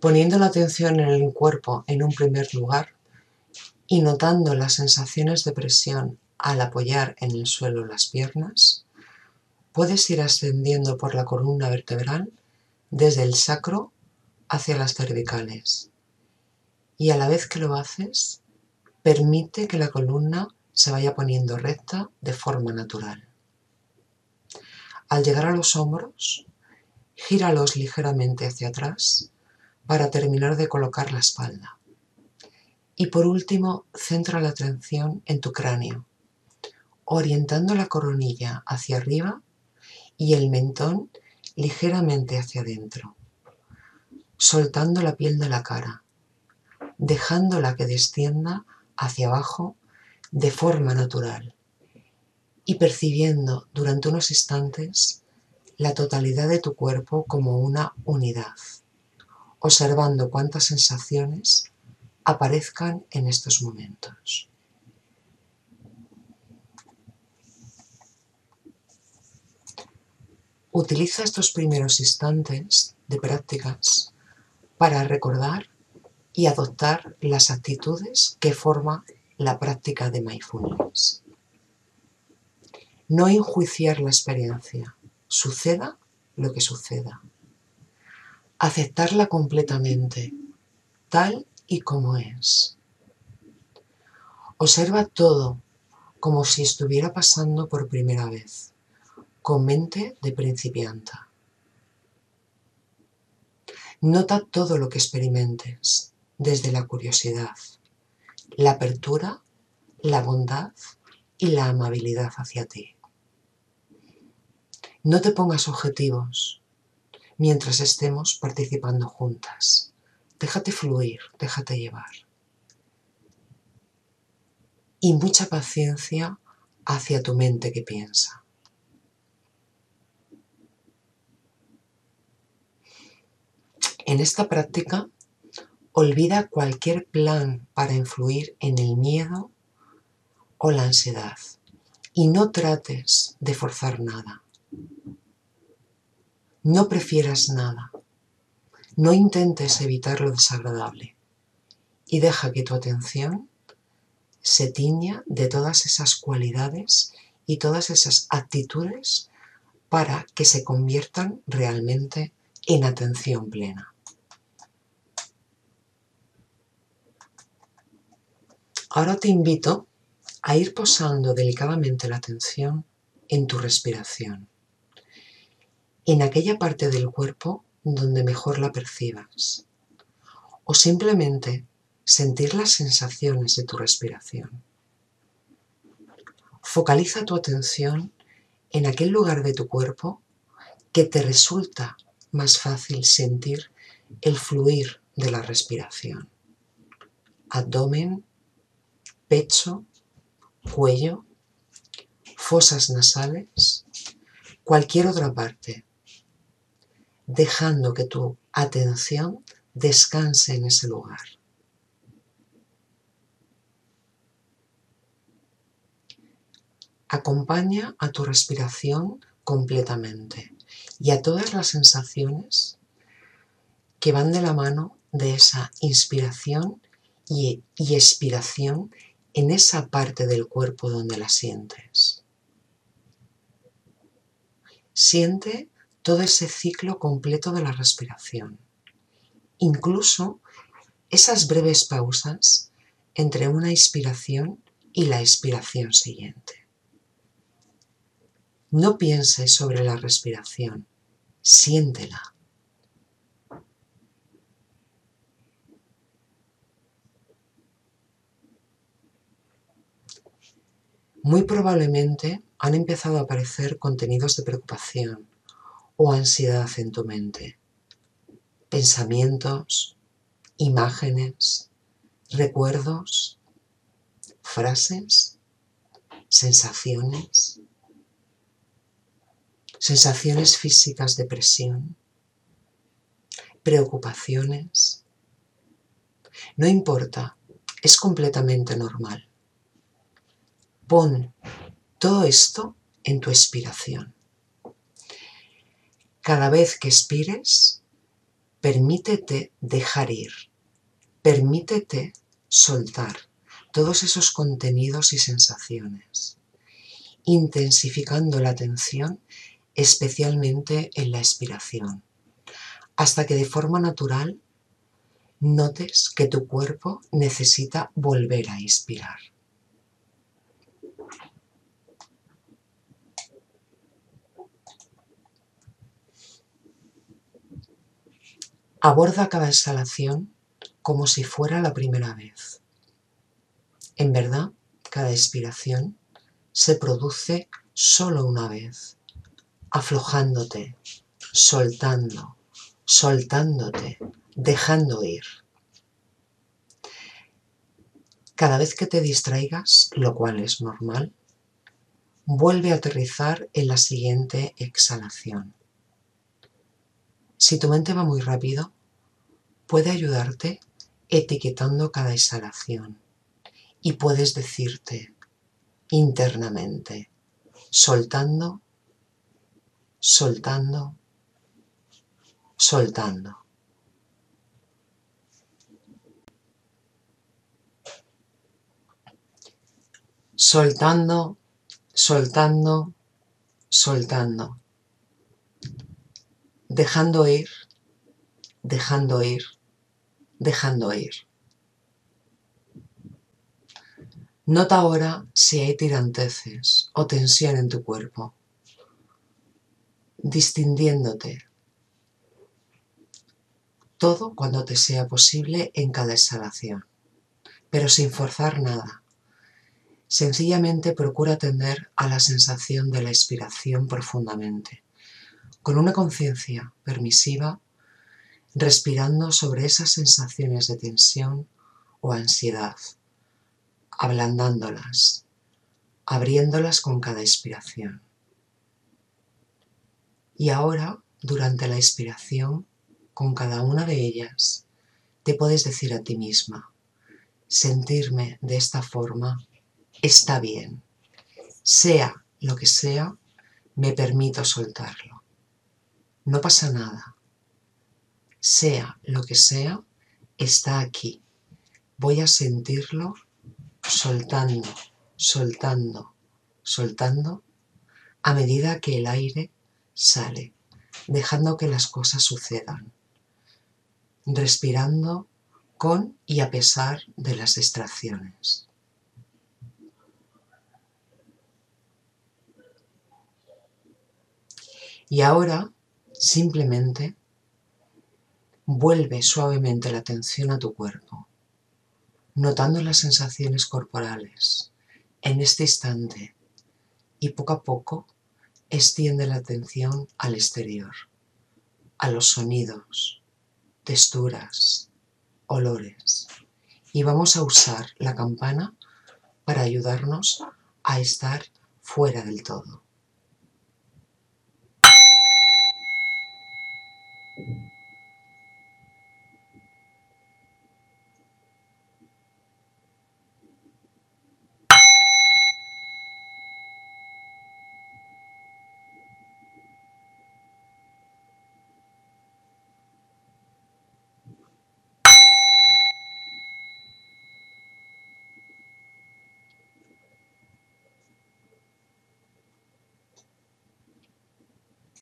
Poniendo la atención en el cuerpo en un primer lugar y notando las sensaciones de presión al apoyar en el suelo las piernas, puedes ir ascendiendo por la columna vertebral desde el sacro hacia las cervicales. Y a la vez que lo haces, permite que la columna se vaya poniendo recta de forma natural. Al llegar a los hombros, gíralos ligeramente hacia atrás para terminar de colocar la espalda. Y por último, centra la atención en tu cráneo, orientando la coronilla hacia arriba y el mentón ligeramente hacia adentro, soltando la piel de la cara, dejándola que descienda hacia abajo de forma natural y percibiendo durante unos instantes la totalidad de tu cuerpo como una unidad, observando cuántas sensaciones aparezcan en estos momentos. Utiliza estos primeros instantes de prácticas para recordar y adoptar las actitudes que forman la práctica de mindfulness. No enjuiciar la experiencia, suceda lo que suceda. Aceptarla completamente, tal y como es. Observa todo como si estuviera pasando por primera vez, con mente de principianta. Nota todo lo que experimentes desde la curiosidad, la apertura, la bondad y la amabilidad hacia ti. No te pongas objetivos mientras estemos participando juntas. Déjate fluir, déjate llevar. Y mucha paciencia hacia tu mente que piensa. En esta práctica, olvida cualquier plan para influir en el miedo o la ansiedad y no trates de forzar nada. No prefieras nada. No intentes evitar lo desagradable y deja que tu atención se tiña de todas esas cualidades y todas esas actitudes para que se conviertan realmente en atención plena. Ahora te invito a ir posando delicadamente la atención en tu respiración, en aquella parte del cuerpo donde mejor la percibas, o simplemente sentir las sensaciones de tu respiración. Focaliza tu atención en aquel lugar de tu cuerpo que te resulta más fácil sentir el fluir de la respiración. Abdomen, pecho, cuello, fosas nasales, cualquier otra parte, dejando que tu atención descanse en ese lugar. Acompaña a tu respiración completamente y a todas las sensaciones que van de la mano de esa inspiración y, expiración en esa parte del cuerpo donde la sientes. Siente todo ese ciclo completo de la respiración, incluso esas breves pausas entre una inspiración y la expiración siguiente. No pienses sobre la respiración, siéntela. Muy probablemente han empezado a aparecer contenidos de preocupación o ansiedad en tu mente, pensamientos, imágenes, recuerdos, frases, sensaciones, sensaciones físicas de presión, preocupaciones. No importa, es completamente normal. Pon todo esto en tu expiración. Cada vez que expires, Permítete dejar ir, permítete soltar todos esos contenidos y sensaciones, intensificando la atención especialmente en la expiración, hasta que de forma natural notes que tu cuerpo necesita volver a inspirar. Aborda cada exhalación como si fuera la primera vez. En verdad, cada expiración se produce solo una vez, aflojándote, soltando, soltándote, dejando ir. Cada vez que te distraigas, lo cual es normal, vuelve a aterrizar en la siguiente exhalación. Si tu mente va muy rápido, puede ayudarte etiquetando cada exhalación y puedes decirte internamente, soltando, soltando, soltando. soltando, soltando, soltando, dejando ir, dejando ir, dejando ir. Nota ahora si hay tiranteces o tensión en tu cuerpo, distinguiéndote. Todo cuando te sea posible en cada exhalación, pero sin forzar nada Sencillamente procura atender a la sensación de la expiración profundamente, con una conciencia permisiva, respirando sobre esas sensaciones de tensión o ansiedad, ablandándolas, abriéndolas con cada expiración. Y ahora, durante la expiración, con cada una de ellas, te puedes decir a ti misma, sentirme de esta forma está bien. Sea lo que sea, me permito soltarlo. No pasa nada. Sea lo que sea, está aquí. Voy a sentirlo soltando, soltando, soltando a medida que el aire sale, dejando que las cosas sucedan, respirando con y a pesar de las distracciones. Y ahora, simplemente, vuelve suavemente la atención a tu cuerpo, notando las sensaciones corporales en este instante y poco a poco extiende la atención al exterior, a los sonidos, texturas, olores. Y vamos a usar la campana para ayudarnos a estar fuera del todo.